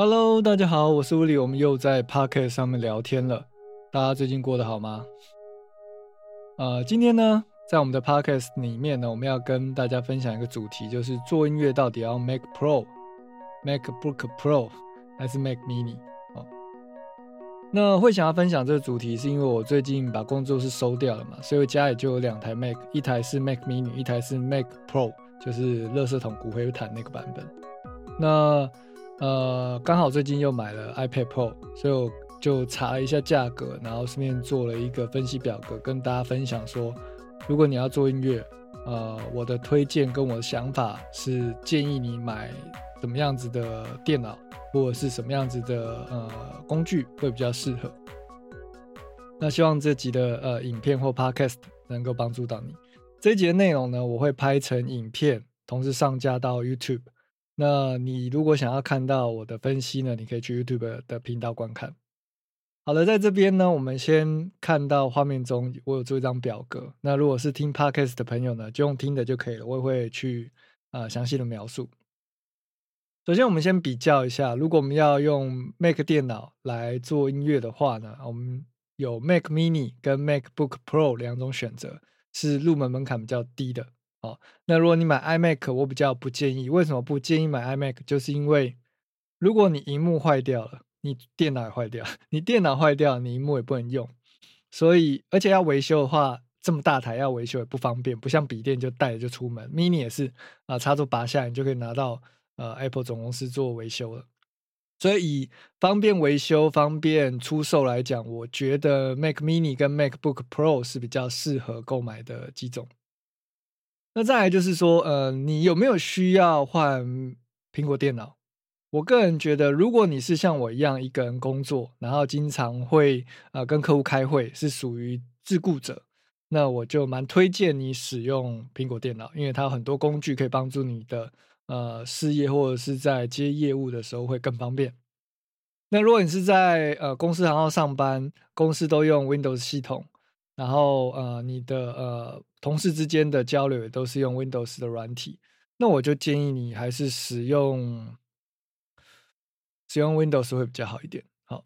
Hello，大家好，我是物理，我们又在 Pocket 上面聊天了。大家最近过得好吗？呃，今天呢，在我们的 Pocket 里面呢，我们要跟大家分享一个主题，就是做音乐到底要 Mac Pro、MacBook Pro 还是 Mac Mini？哦，那会想要分享这个主题，是因为我最近把工作室收掉了嘛，所以我家里就有两台 Mac，一台是 Mac Mini，一台是 Mac Pro，就是垃圾桶骨灰坛那个版本。那呃，刚好最近又买了 iPad Pro，所以我就查了一下价格，然后顺便做了一个分析表格，跟大家分享说，如果你要做音乐，呃，我的推荐跟我的想法是建议你买什么样子的电脑，或者是什么样子的呃工具会比较适合。那希望这集的呃影片或 Podcast 能够帮助到你。这一集的内容呢，我会拍成影片，同时上架到 YouTube。那你如果想要看到我的分析呢，你可以去 YouTube 的频道观看。好了，在这边呢，我们先看到画面中我有做一张表格。那如果是听 Podcast 的朋友呢，就用听的就可以了。我也会去啊详细的描述。首先，我们先比较一下，如果我们要用 Mac 电脑来做音乐的话呢，我们有 Mac Mini 跟 MacBook Pro 两种选择，是入门门槛比较低的。哦，那如果你买 iMac，我比较不建议。为什么不建议买 iMac？就是因为如果你荧幕坏掉了，你电脑也坏掉，你电脑坏掉，你荧幕也不能用。所以，而且要维修的话，这么大台要维修也不方便，不像笔电就带着就出门。Mini 也是啊，插座拔下来你就可以拿到呃 Apple 总公司做维修了。所以，以方便维修、方便出售来讲，我觉得 Mac Mini 跟 MacBook Pro 是比较适合购买的几种。那再来就是说，呃，你有没有需要换苹果电脑？我个人觉得，如果你是像我一样一个人工作，然后经常会呃跟客户开会，是属于自雇者，那我就蛮推荐你使用苹果电脑，因为它有很多工具可以帮助你的呃事业或者是在接业务的时候会更方便。那如果你是在呃公司行号上班，公司都用 Windows 系统。然后呃，你的呃同事之间的交流也都是用 Windows 的软体，那我就建议你还是使用使用 Windows 会比较好一点。好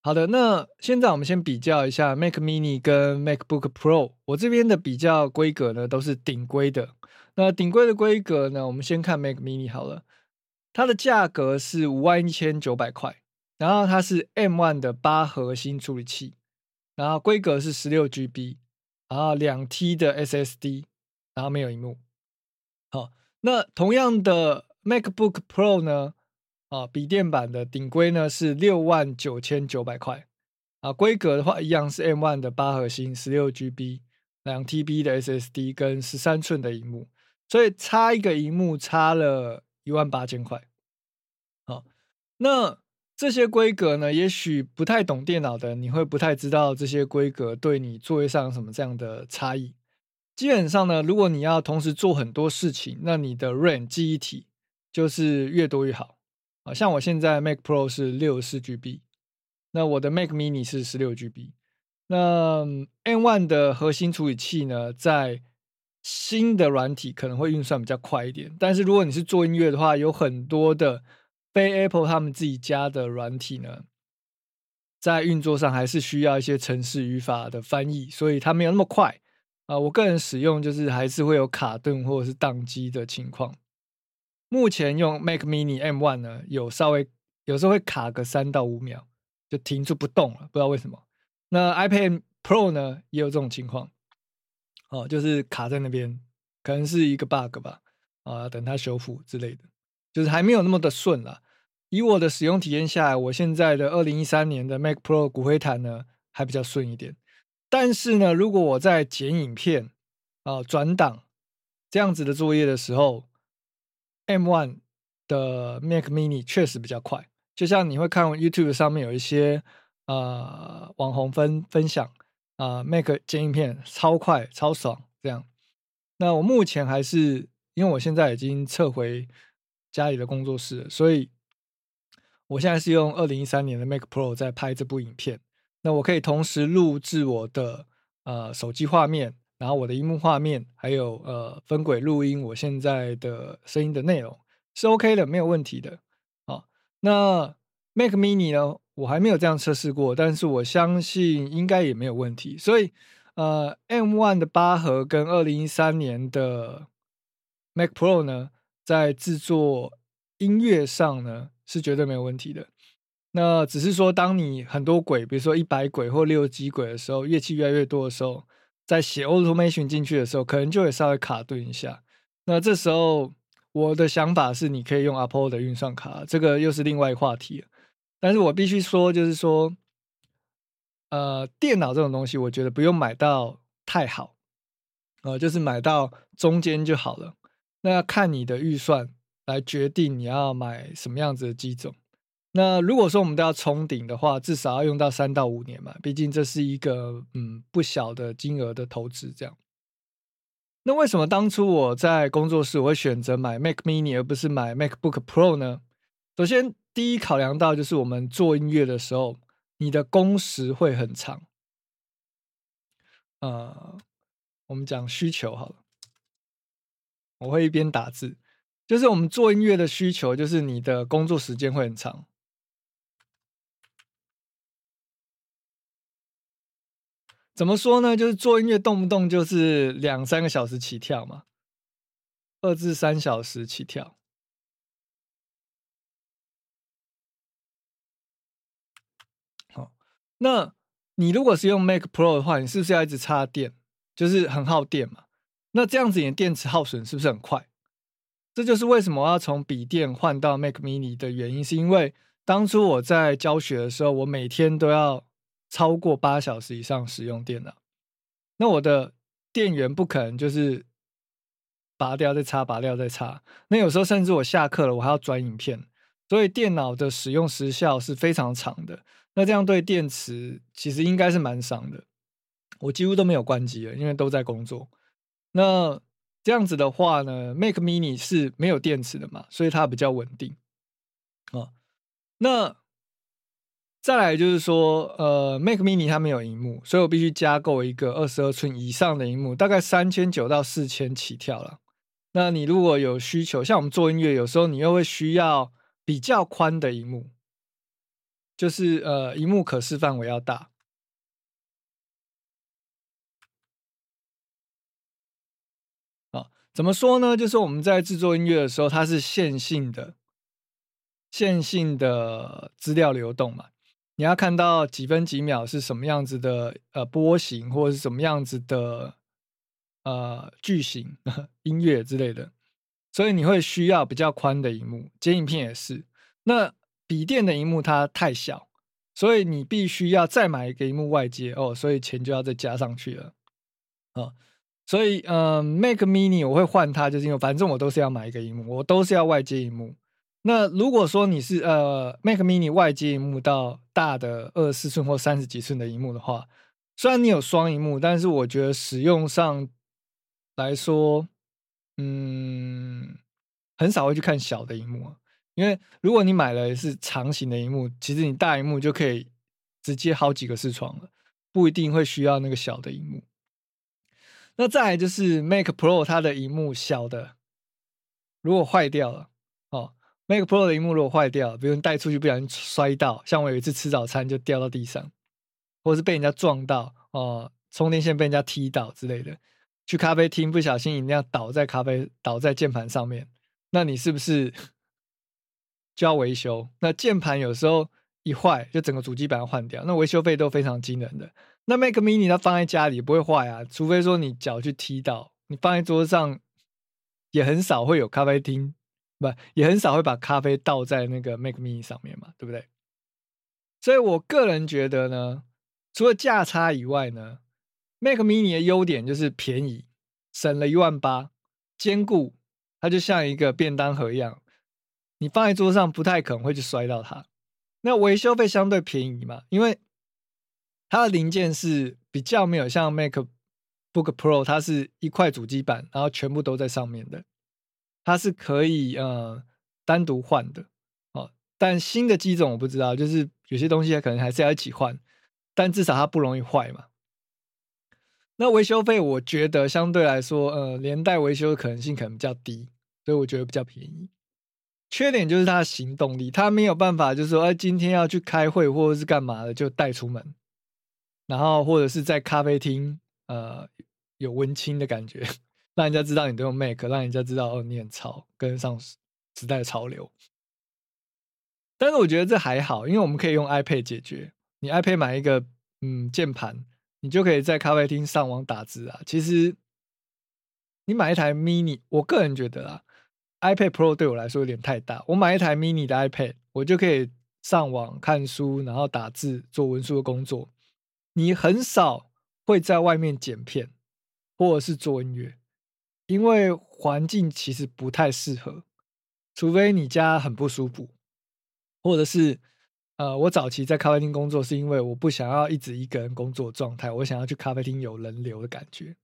好的，那现在我们先比较一下 Mac Mini 跟 MacBook Pro，我这边的比较规格呢都是顶规的。那顶规的规格呢，我们先看 Mac Mini 好了，它的价格是五万一千九百块，然后它是 M1 的八核心处理器。然后规格是十六 GB，然后两 T 的 SSD，然后没有荧幕。好，那同样的 MacBook Pro 呢？啊，笔电版的顶规呢是六万九千九百块。啊，规格的话一样是 M1 的八核心，十六 GB，两 TB 的 SSD 跟十三寸的荧幕，所以差一个荧幕差了一万八千块。好，那。这些规格呢，也许不太懂电脑的，你会不太知道这些规格对你作业上有什么这样的差异。基本上呢，如果你要同时做很多事情，那你的 RAM 记忆体就是越多越好啊。像我现在 Mac Pro 是六十四 GB，那我的 Mac Mini 是十六 GB。那 M1 的核心处理器呢，在新的软体可能会运算比较快一点，但是如果你是做音乐的话，有很多的。非 Apple 他们自己家的软体呢，在运作上还是需要一些程式语法的翻译，所以它没有那么快啊。我个人使用就是还是会有卡顿或者是宕机的情况。目前用 Mac Mini M1 呢，有稍微有时候会卡个三到五秒，就停住不动了，不知道为什么。那 iPad Pro 呢，也有这种情况，哦，就是卡在那边，可能是一个 bug 吧，啊，等它修复之类的，就是还没有那么的顺了。以我的使用体验下来，我现在的二零一三年的 Mac Pro 骨灰坛呢还比较顺一点。但是呢，如果我在剪影片啊、转档这样子的作业的时候，M One 的 Mac Mini 确实比较快。就像你会看 YouTube 上面有一些呃网红分分享啊，Mac 剪影片超快超爽这样。那我目前还是因为我现在已经撤回家里的工作室，所以。我现在是用二零一三年的 Mac Pro 在拍这部影片，那我可以同时录制我的呃手机画面，然后我的荧幕画面，还有呃分轨录音我现在的声音的内容是 OK 的，没有问题的。好，那 Mac Mini 呢？我还没有这样测试过，但是我相信应该也没有问题。所以，呃，M1 的八核跟二零一三年的 Mac Pro 呢，在制作音乐上呢是绝对没有问题的。那只是说，当你很多轨，比如说一百轨或六 G 轨的时候，乐器越来越多的时候，在写 Automation 进去的时候，可能就会稍微卡顿一下。那这时候，我的想法是，你可以用 Apple 的运算卡，这个又是另外一个话题了。但是我必须说，就是说，呃，电脑这种东西，我觉得不用买到太好，呃，就是买到中间就好了。那要看你的预算来决定你要买什么样子的机种。那如果说我们都要冲顶的话，至少要用到三到五年嘛，毕竟这是一个嗯不小的金额的投资。这样，那为什么当初我在工作室我会选择买 Mac Mini 而不是买 MacBook Pro 呢？首先。第一考量到就是我们做音乐的时候，你的工时会很长。呃，我们讲需求好了，我会一边打字，就是我们做音乐的需求，就是你的工作时间会很长。怎么说呢？就是做音乐动不动就是两三个小时起跳嘛，二至三小时起跳。好那你如果是用 Mac Pro 的话，你是不是要一直插电？就是很耗电嘛。那这样子，你的电池耗损是不是很快？这就是为什么我要从笔电换到 Mac Mini 的原因，是因为当初我在教学的时候，我每天都要超过八小时以上使用电脑。那我的电源不可能就是拔掉再插，拔掉再插。那有时候甚至我下课了，我还要转影片，所以电脑的使用时效是非常长的。那这样对电池其实应该是蛮伤的，我几乎都没有关机了，因为都在工作。那这样子的话呢，Mac Mini 是没有电池的嘛，所以它比较稳定啊。那再来就是说，呃，Mac Mini 它没有荧幕，所以我必须加购一个二十二寸以上的荧幕，大概三千九到四千起跳了。那你如果有需求，像我们做音乐，有时候你又会需要比较宽的荧幕。就是呃，荧幕可视范围要大啊。怎么说呢？就是我们在制作音乐的时候，它是线性的、线性的资料流动嘛。你要看到几分几秒是什么样子的呃波形，或者是什么样子的呃句型、音乐之类的，所以你会需要比较宽的荧幕。剪影片也是那。笔电的荧幕它太小，所以你必须要再买一个荧幕外接哦，所以钱就要再加上去了啊。所以嗯，Mac Mini 我会换它，就是因为反正我都是要买一个荧幕，我都是要外接荧幕。那如果说你是呃 Mac Mini 外接荧幕到大的二十四寸或三十几寸的荧幕的话，虽然你有双荧幕，但是我觉得使用上来说，嗯，很少会去看小的荧幕啊。因为如果你买了是长形的荧幕，其实你大荧幕就可以直接好几个视窗了，不一定会需要那个小的荧幕。那再来就是 Mac Pro 它的荧幕小的，如果坏掉了哦，Mac Pro 的荧幕如果坏掉，比如你带出去不小心摔到，像我有一次吃早餐就掉到地上，或是被人家撞到哦，充电线被人家踢倒之类的，去咖啡厅不小心饮料倒在咖啡倒在键盘上面，那你是不是？就要维修，那键盘有时候一坏，就整个主机板要换掉，那维修费都非常惊人的。那 Mac Mini 它放在家里不会坏啊，除非说你脚去踢到，你放在桌上也很少会有咖啡厅，不也很少会把咖啡倒在那个 Mac Mini 上面嘛，对不对？所以我个人觉得呢，除了价差以外呢，Mac Mini 的优点就是便宜，省了一万八，坚固，它就像一个便当盒一样。你放在桌上不太可能会去摔到它，那维修费相对便宜嘛，因为它的零件是比较没有像 MacBook Pro，它是一块主机板，然后全部都在上面的，它是可以呃单独换的哦。但新的机种我不知道，就是有些东西它可能还是要一起换，但至少它不容易坏嘛。那维修费我觉得相对来说，呃，连带维修的可能性可能比较低，所以我觉得比较便宜。缺点就是它的行动力，它没有办法，就是说，哎，今天要去开会或者是干嘛的，就带出门，然后或者是在咖啡厅，呃，有温馨的感觉，让人家知道你都用 Mac，让人家知道哦，你很潮，跟上时代潮流。但是我觉得这还好，因为我们可以用 iPad 解决。你 iPad 买一个，嗯，键盘，你就可以在咖啡厅上网打字啊。其实你买一台 Mini，我个人觉得啊。iPad Pro 对我来说有点太大，我买一台 mini 的 iPad，我就可以上网看书，然后打字做文书的工作。你很少会在外面剪片或者是做音乐，因为环境其实不太适合，除非你家很不舒服，或者是呃，我早期在咖啡厅工作是因为我不想要一直一个人工作状态，我想要去咖啡厅有人流的感觉。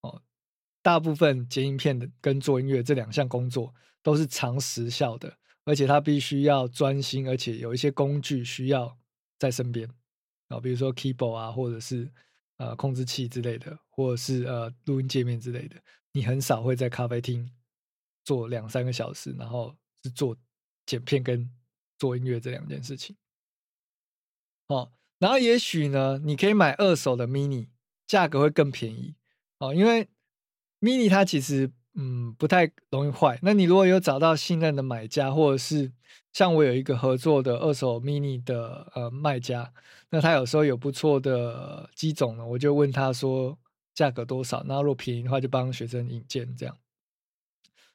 哦大部分剪影片的跟做音乐这两项工作都是长时效的，而且它必须要专心，而且有一些工具需要在身边啊，比如说 keyboard 啊，或者是呃控制器之类的，或者是呃录音界面之类的。你很少会在咖啡厅做两三个小时，然后是做剪片跟做音乐这两件事情。哦，然后也许呢，你可以买二手的 mini，价格会更便宜哦，因为。mini 它其实嗯不太容易坏，那你如果有找到信任的买家，或者是像我有一个合作的二手 mini 的呃卖家，那他有时候有不错的机种呢，我就问他说价格多少，那如果便宜的话就帮学生引荐这样。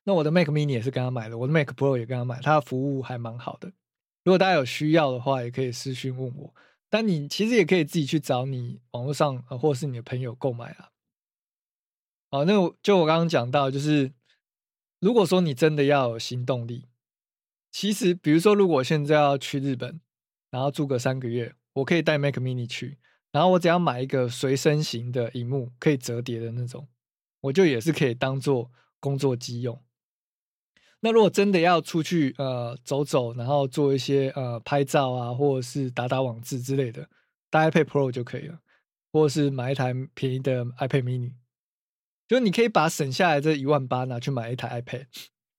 那我的 Mac mini 也是跟他买的，我的 Mac Pro 也跟他买，他的服务还蛮好的。如果大家有需要的话，也可以私讯问我，但你其实也可以自己去找你网络上呃或者是你的朋友购买啊。哦，那我就我刚刚讲到，就是如果说你真的要有行动力，其实比如说，如果现在要去日本，然后住个三个月，我可以带 Mac Mini 去，然后我只要买一个随身型的荧幕，可以折叠的那种，我就也是可以当做工作机用。那如果真的要出去呃走走，然后做一些呃拍照啊，或者是打打网字之类的，带 iPad Pro 就可以了，或者是买一台便宜的 iPad Mini。就你可以把省下来这一万八拿去买一台 iPad，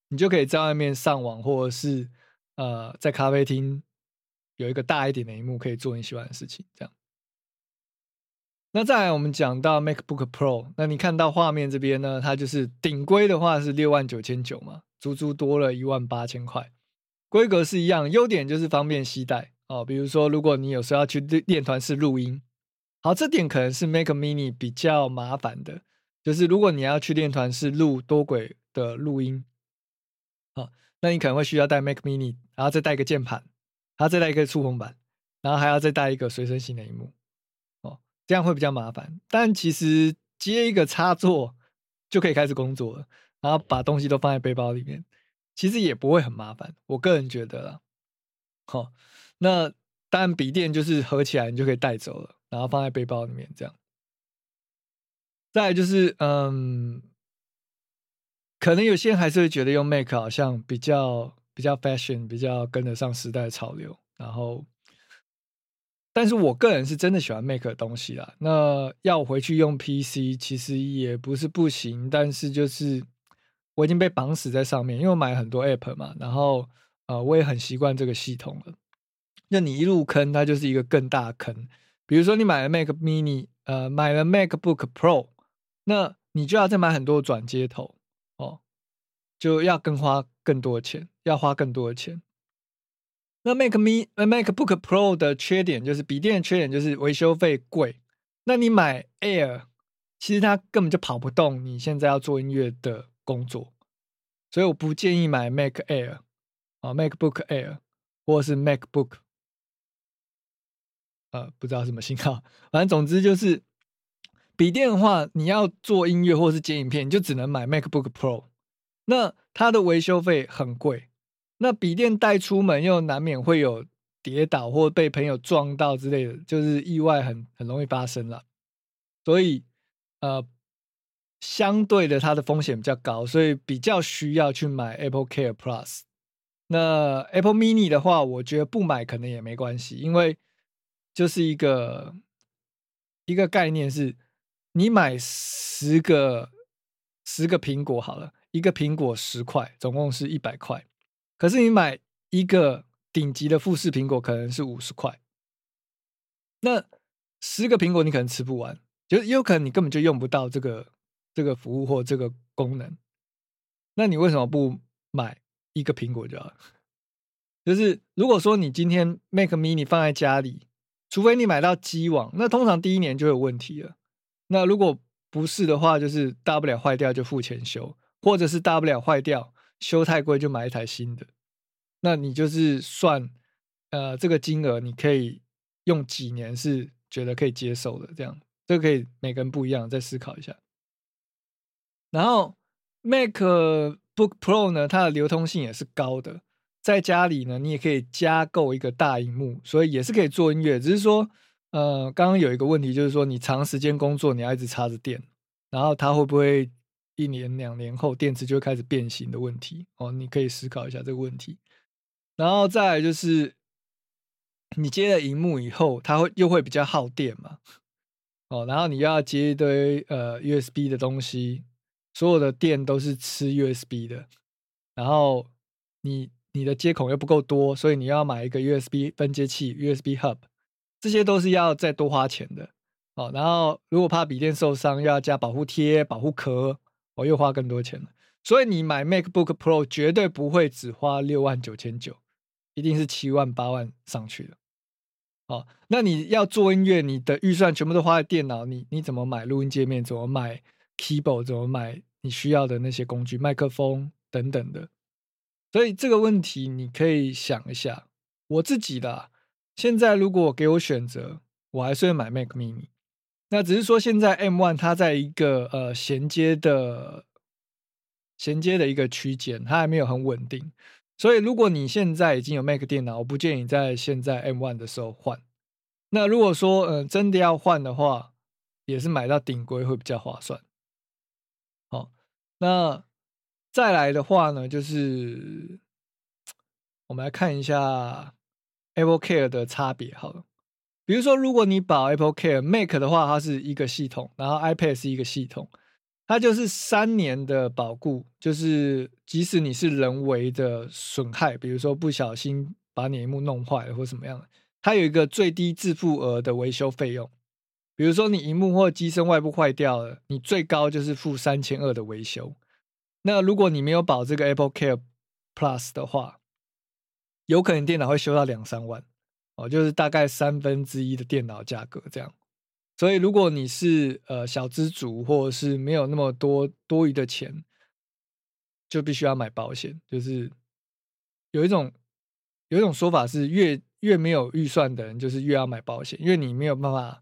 你就可以在外面上网，或者是呃在咖啡厅有一个大一点的荧幕，可以做你喜欢的事情。这样。那再来我们讲到 MacBook Pro，那你看到画面这边呢，它就是顶规的话是六万九千九嘛，足足多了一万八千块，规格是一样，优点就是方便携带哦。比如说如果你有时候要去练团式录音，好，这点可能是 Mac Mini 比较麻烦的。就是如果你要去练团是录多轨的录音，啊，那你可能会需要带 Mac Mini，然后再带一个键盘，然后再带一个触控板，然后还要再带一个随身型的荧幕，哦，这样会比较麻烦。但其实接一个插座就可以开始工作了，然后把东西都放在背包里面，其实也不会很麻烦。我个人觉得啦，好，那当然笔电就是合起来你就可以带走了，然后放在背包里面这样。再就是，嗯，可能有些人还是会觉得用 Mac 好像比较比较 fashion，比较跟得上时代潮流。然后，但是我个人是真的喜欢 Mac 的东西啦。那要回去用 PC，其实也不是不行，但是就是我已经被绑死在上面，因为我买很多 App 嘛。然后，呃，我也很习惯这个系统了。那你一入坑，它就是一个更大坑。比如说，你买了 Mac Mini，呃，买了 MacBook Pro。那你就要再买很多转接头哦，就要更花更多的钱，要花更多的钱。那 Mac Me MacBook Pro 的缺点就是笔电的缺点就是维修费贵。那你买 Air，其实它根本就跑不动你现在要做音乐的工作，所以我不建议买 Mac Air 啊，MacBook Air 或是 MacBook，呃，不知道什么型号，反正总之就是。笔电的话，你要做音乐或是剪影片，你就只能买 MacBook Pro。那它的维修费很贵，那笔电带出门又难免会有跌倒或被朋友撞到之类的，就是意外很很容易发生了。所以，呃，相对的它的风险比较高，所以比较需要去买 Apple Care Plus。那 Apple Mini 的话，我觉得不买可能也没关系，因为就是一个一个概念是。你买十个十个苹果好了，一个苹果十块，总共是一百块。可是你买一个顶级的富士苹果可能是五十块，那十个苹果你可能吃不完，就也有可能你根本就用不到这个这个服务或这个功能。那你为什么不买一个苹果就好？就是如果说你今天 Mac Mini 放在家里，除非你买到机网，那通常第一年就有问题了。那如果不是的话，就是大不了坏掉就付钱修，或者是大不了坏掉修太贵就买一台新的。那你就是算呃这个金额，你可以用几年是觉得可以接受的，这样这个可以每个人不一样，再思考一下。然后 Mac Book Pro 呢，它的流通性也是高的。在家里呢，你也可以加购一个大荧幕，所以也是可以做音乐。只是说，呃，刚刚有一个问题，就是说你长时间工作，你要一直插着电，然后它会不会一年两年后电池就开始变形的问题？哦，你可以思考一下这个问题。然后再来就是，你接了荧幕以后，它会又会比较耗电嘛？哦，然后你要接一堆呃 USB 的东西，所有的电都是吃 USB 的，然后你。你的接口又不够多，所以你要买一个 USB 分接器 USB Hub，这些都是要再多花钱的哦。然后如果怕笔电受伤，要加保护贴、保护壳，我又花更多钱了。所以你买 MacBook Pro 绝对不会只花六万九千九，一定是七万八万上去的。哦，那你要做音乐，你的预算全部都花在电脑，你你怎么买录音界面？怎么买 Keyboard？怎么买你需要的那些工具、麦克风等等的？所以这个问题你可以想一下，我自己的现在如果给我选择，我还是会买 Mac Mini。那只是说现在 M One 它在一个呃衔接的衔接的一个区间，它还没有很稳定。所以如果你现在已经有 Mac 电脑，我不建议在现在 M One 的时候换。那如果说嗯真的要换的话，也是买到顶规会比较划算。好，那。再来的话呢，就是我们来看一下 Apple Care 的差别。好了，比如说，如果你保 Apple Care Mac 的话，它是一个系统，然后 iPad 是一个系统，它就是三年的保固，就是即使你是人为的损害，比如说不小心把你屏幕弄坏了或什么样，它有一个最低自付额的维修费用。比如说你荧幕或机身外部坏掉了，你最高就是付三千二的维修。那如果你没有保这个 Apple Care Plus 的话，有可能电脑会修到两三万哦，就是大概三分之一的电脑价格这样。所以如果你是呃小资族或者是没有那么多多余的钱，就必须要买保险。就是有一种有一种说法是，越越没有预算的人，就是越要买保险，因为你没有办法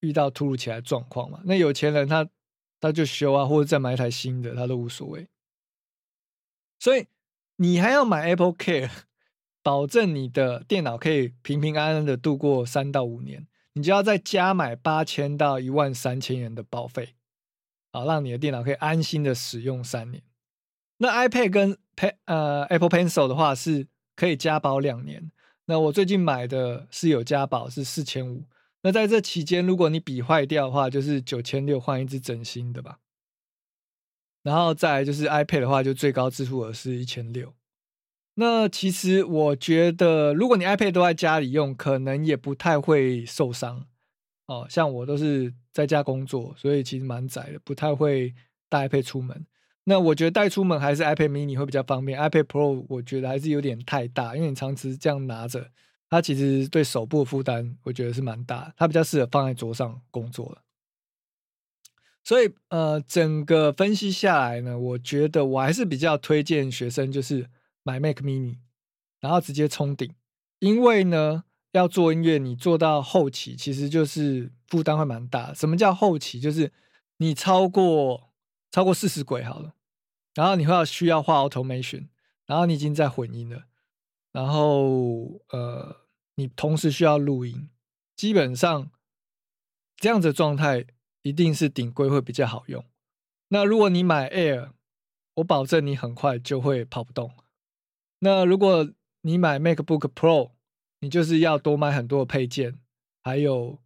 遇到突如其来状况嘛。那有钱人他。他就修啊，或者再买一台新的，他都无所谓。所以你还要买 Apple Care，保证你的电脑可以平平安安的度过三到五年，你就要再加买八千到一万三千元的保费，好让你的电脑可以安心的使用三年。那 iPad 跟 Pen 呃 Apple Pencil 的话是可以加保两年。那我最近买的是有加保，是四千五。那在这期间，如果你笔坏掉的话，就是九千六换一支整新的吧。然后再就是 iPad 的话，就最高支付额是一千六。那其实我觉得，如果你 iPad 都在家里用，可能也不太会受伤。哦，像我都是在家工作，所以其实蛮窄的，不太会带 iPad 出门。那我觉得带出门还是 iPad mini 会比较方便，iPad Pro 我觉得还是有点太大，因为你长期这样拿着。它其实对手部的负担，我觉得是蛮大。它比较适合放在桌上工作了。所以，呃，整个分析下来呢，我觉得我还是比较推荐学生就是买 Mac Mini，然后直接冲顶。因为呢，要做音乐，你做到后期其实就是负担会蛮大。什么叫后期？就是你超过超过四十轨好了，然后你会要需要画 Automation，然后你已经在混音了。然后，呃，你同时需要录音，基本上这样子状态一定是顶规会比较好用。那如果你买 Air，我保证你很快就会跑不动。那如果你买 MacBook Pro，你就是要多买很多的配件，还有，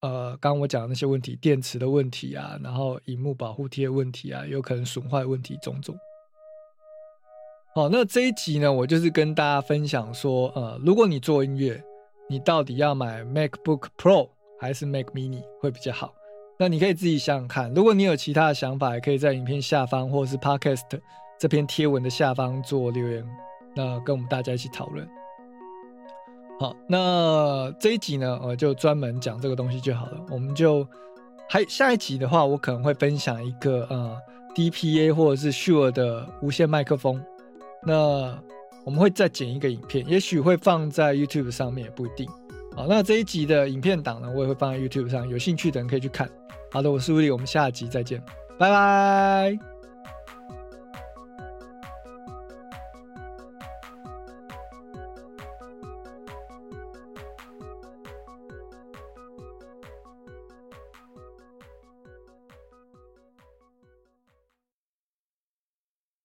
呃，刚刚我讲的那些问题，电池的问题啊，然后荧幕保护贴问题啊，有可能损坏问题种种。好，那这一集呢，我就是跟大家分享说，呃，如果你做音乐，你到底要买 MacBook Pro 还是 Mac Mini 会比较好？那你可以自己想想看。如果你有其他的想法，也可以在影片下方或是 Podcast 这篇贴文的下方做留言，那跟我们大家一起讨论。好，那这一集呢，我，就专门讲这个东西就好了。我们就还下一集的话，我可能会分享一个呃 DPA 或者是 Sure 的无线麦克风。那我们会再剪一个影片，也许会放在 YouTube 上面，也不一定。好，那这一集的影片档呢，我也会放在 YouTube 上，有兴趣的人可以去看。好的，我是 Willie，我们下集再见，拜拜。